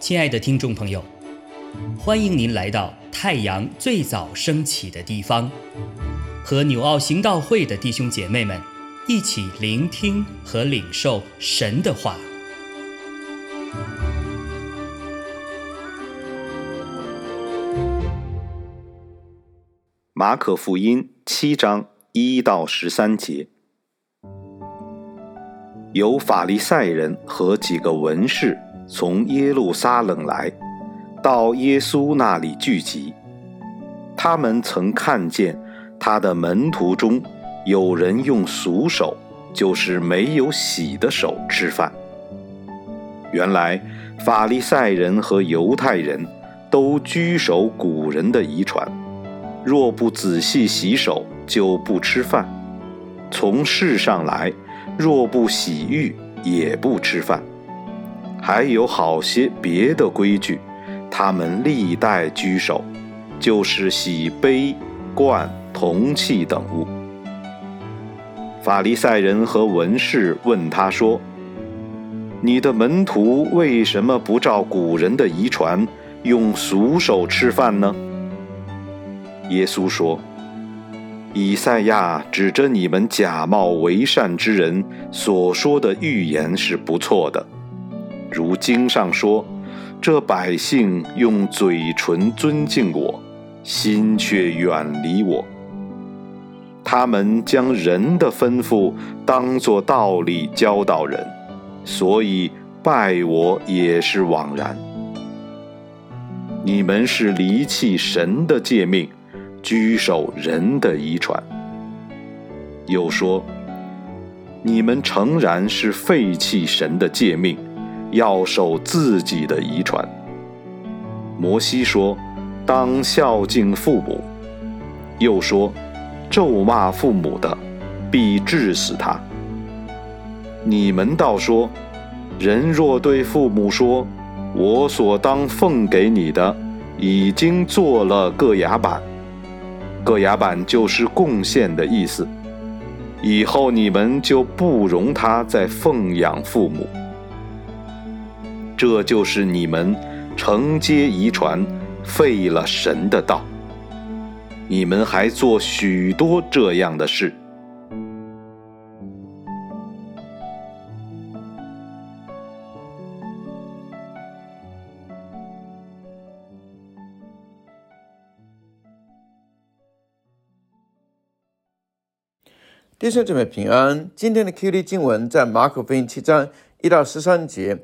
亲爱的听众朋友，欢迎您来到太阳最早升起的地方，和纽奥行道会的弟兄姐妹们一起聆听和领受神的话。马可福音七章一到十三节，有法利赛人和几个文士从耶路撒冷来，到耶稣那里聚集。他们曾看见他的门徒中有人用俗手，就是没有洗的手吃饭。原来法利赛人和犹太人都居守古人的遗传。若不仔细洗手，就不吃饭；从世上来，若不洗浴，也不吃饭。还有好些别的规矩，他们历代居守，就是洗杯、罐、铜器等物。法利赛人和文士问他说：“你的门徒为什么不照古人的遗传，用俗手吃饭呢？”耶稣说：“以赛亚指着你们假冒为善之人所说的预言是不错的，如经上说：‘这百姓用嘴唇尊敬我，心却远离我。他们将人的吩咐当作道理教导人，所以拜我也是枉然。你们是离弃神的诫命。’”居守人的遗传，又说：“你们诚然是废弃神的诫命，要守自己的遗传。”摩西说：“当孝敬父母。”又说：“咒骂父母的，必治死他。”你们倒说：“人若对父母说，我所当奉给你的，已经做了个牙板。”个牙板就是贡献的意思，以后你们就不容他再奉养父母，这就是你们承接遗传，废了神的道。你们还做许多这样的事。弟兄姊妹平安。今天的 QD 经文在马可福音七章一到十三节。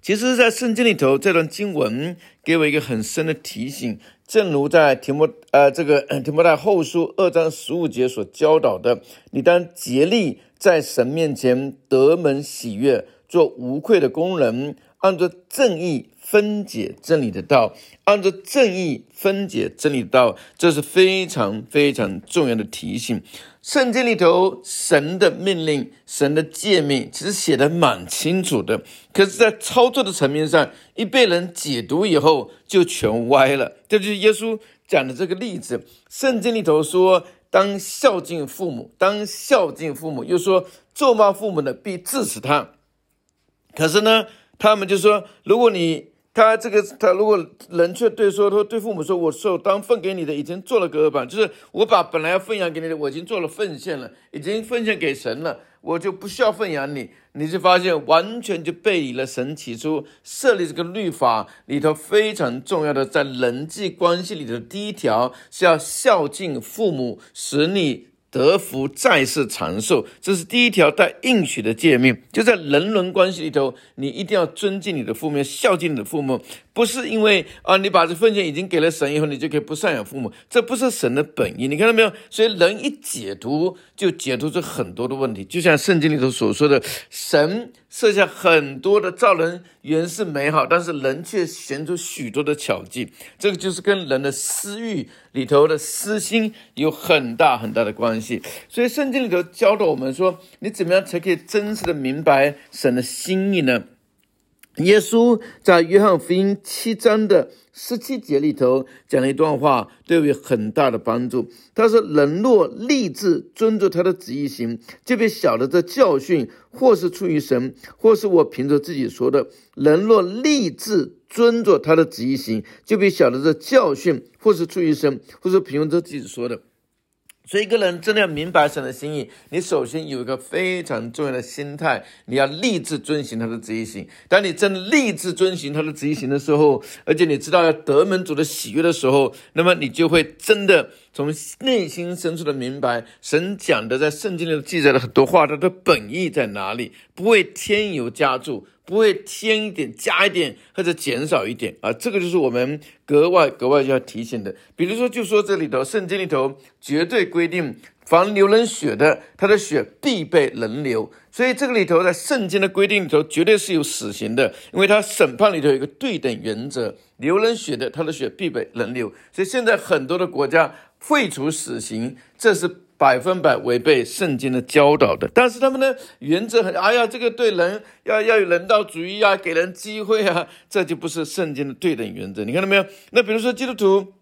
其实，在圣经里头，这段经文给我一个很深的提醒。正如在提摩呃这个 提摩太后书二章十五节所教导的，你当竭力在神面前得门喜悦，做无愧的工人，按照正义。分解真理的道，按照正义分解真理的道，这是非常非常重要的提醒。圣经里头神的命令、神的诫命，其实写的蛮清楚的。可是，在操作的层面上，一被人解读以后，就全歪了。这就是耶稣讲的这个例子。圣经里头说，当孝敬父母，当孝敬父母，又说咒骂父母的必治死他。可是呢，他们就说，如果你他这个，他如果人却对说，他对父母说：“我受当分给你的，已经做了隔板，就是我把本来要分养给你的，我已经做了奉献了，已经奉献给神了，我就不需要奉养你。”你就发现完全就背离了神起初设立这个律法里头非常重要的，在人际关系里的第一条是要孝敬父母，使你。得福再世长寿，这是第一条带应许的诫命。就在人伦关系里头，你一定要尊敬你的父母，孝敬你的父母。不是因为啊，你把这奉献已经给了神以后，你就可以不赡养父母，这不是神的本意。你看到没有？所以人一解读，就解读出很多的问题。就像圣经里头所说的，神设下很多的造人原是美好，但是人却显出许多的巧计。这个就是跟人的私欲里头的私心有很大很大的关系。所以圣经里头教导我们说，你怎么样才可以真实的明白神的心意呢？耶稣在约翰福音七章的十七节里头讲了一段话，对我有很大的帮助。他说：“人若立志遵着他的旨意行，就必晓得这教训或是出于神，或是我凭着自己说的。人若立志遵着他的旨意行，就必晓得这教训或是出于神，或是凭着自己说的。”所以，一个人真的要明白神的心意，你首先有一个非常重要的心态，你要立志遵行他的旨意行。当你真立志遵行他的旨意行的时候，而且你知道要得门主的喜悦的时候，那么你就会真的从内心深处的明白，神讲的在圣经里记载的很多话，它的本意在哪里，不会添油加醋。不会添一点、加一点或者减少一点啊，这个就是我们格外格外要提醒的。比如说，就说这里头圣经里头绝对规定，凡流人血的，他的血必被人流。所以这个里头在圣经的规定里头，绝对是有死刑的，因为他审判里头有一个对等原则，流人血的，他的血必被人流。所以现在很多的国家废除死刑，这是。百分百违背圣经的教导的，但是他们的原则很，哎呀，这个对人要要有人道主义啊，给人机会啊，这就不是圣经的对等原则。你看到没有？那比如说基督徒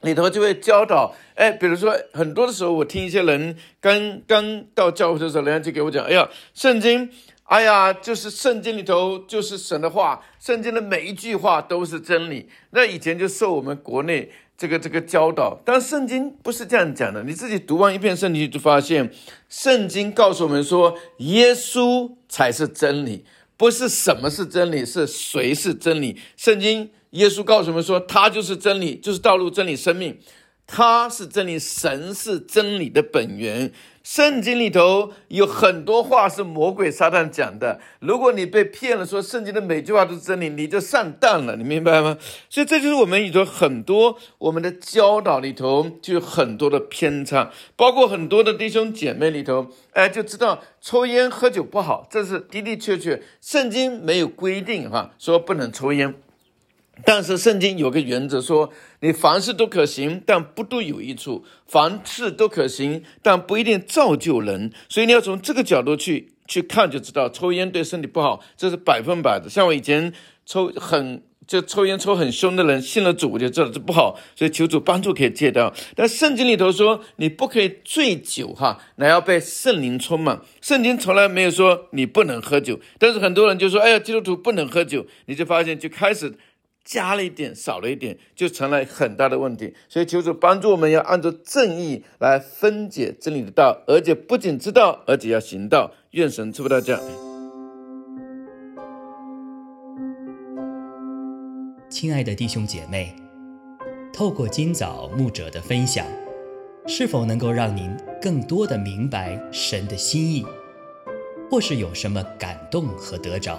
里头就会教导，哎，比如说很多的时候，我听一些人刚刚到教会的时候，人家就给我讲，哎呀，圣经，哎呀，就是圣经里头就是神的话，圣经的每一句话都是真理。那以前就受我们国内。这个这个教导，但圣经不是这样讲的。你自己读完一遍圣经，就发现圣经告诉我们说，耶稣才是真理，不是什么是真理，是谁是真理。圣经耶稣告诉我们说，他就是真理，就是道路、真理、生命。他是真理，神是真理的本源。圣经里头有很多话是魔鬼撒旦讲的。如果你被骗了，说圣经的每句话都是真理，你就上当了。你明白吗？所以这就是我们里头很多我们的教导里头就有很多的偏差，包括很多的弟兄姐妹里头，哎，就知道抽烟喝酒不好，这是的的确确，圣经没有规定哈，说不能抽烟。但是圣经有个原则说，你凡事都可行，但不都有益处；凡事都可行，但不一定造就人。所以你要从这个角度去去看，就知道抽烟对身体不好，这是百分百的。像我以前抽很就抽烟抽很凶的人，信了主我就知道这不好，所以求主帮助可以戒掉。但圣经里头说你不可以醉酒哈，那要被圣灵充满。圣经从来没有说你不能喝酒，但是很多人就说，哎呀，基督徒不能喝酒，你就发现就开始。加了一点，少了一点，就成了很大的问题。所以求主帮助我们，要按照正义来分解真理的道，而且不仅知道，而且要行道。愿神赐福大家。亲爱的弟兄姐妹，透过今早牧者的分享，是否能够让您更多的明白神的心意，或是有什么感动和得着？